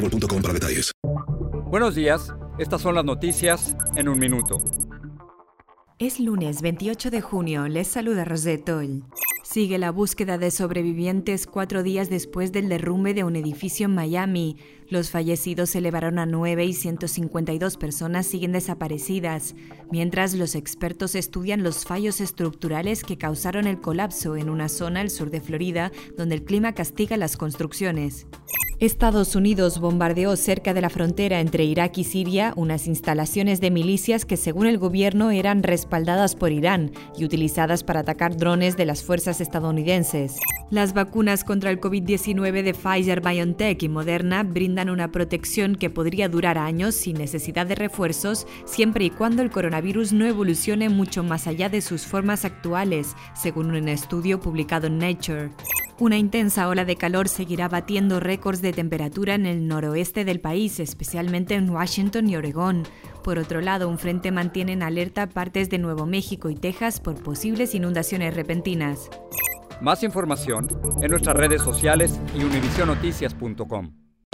boostmobile.com para detalles. Buenos días, estas son las noticias en un minuto. Es lunes 28 de junio, les saluda Rosetol. Sigue la búsqueda de sobrevivientes cuatro días después del derrumbe de un edificio en Miami. Los fallecidos se elevaron a 9 y 152 personas siguen desaparecidas, mientras los expertos estudian los fallos estructurales que causaron el colapso en una zona al sur de Florida donde el clima castiga las construcciones. Estados Unidos bombardeó cerca de la frontera entre Irak y Siria unas instalaciones de milicias que según el gobierno eran respaldadas por Irán y utilizadas para atacar drones de las fuerzas estadounidenses. Las vacunas contra el COVID-19 de Pfizer, BioNTech y Moderna brindan una protección que podría durar años sin necesidad de refuerzos siempre y cuando el coronavirus no evolucione mucho más allá de sus formas actuales, según un estudio publicado en Nature. Una intensa ola de calor seguirá batiendo récords de temperatura en el noroeste del país, especialmente en Washington y Oregón. Por otro lado, un frente mantiene en alerta partes de Nuevo México y Texas por posibles inundaciones repentinas. Más información en nuestras redes sociales y univisionoticias.com.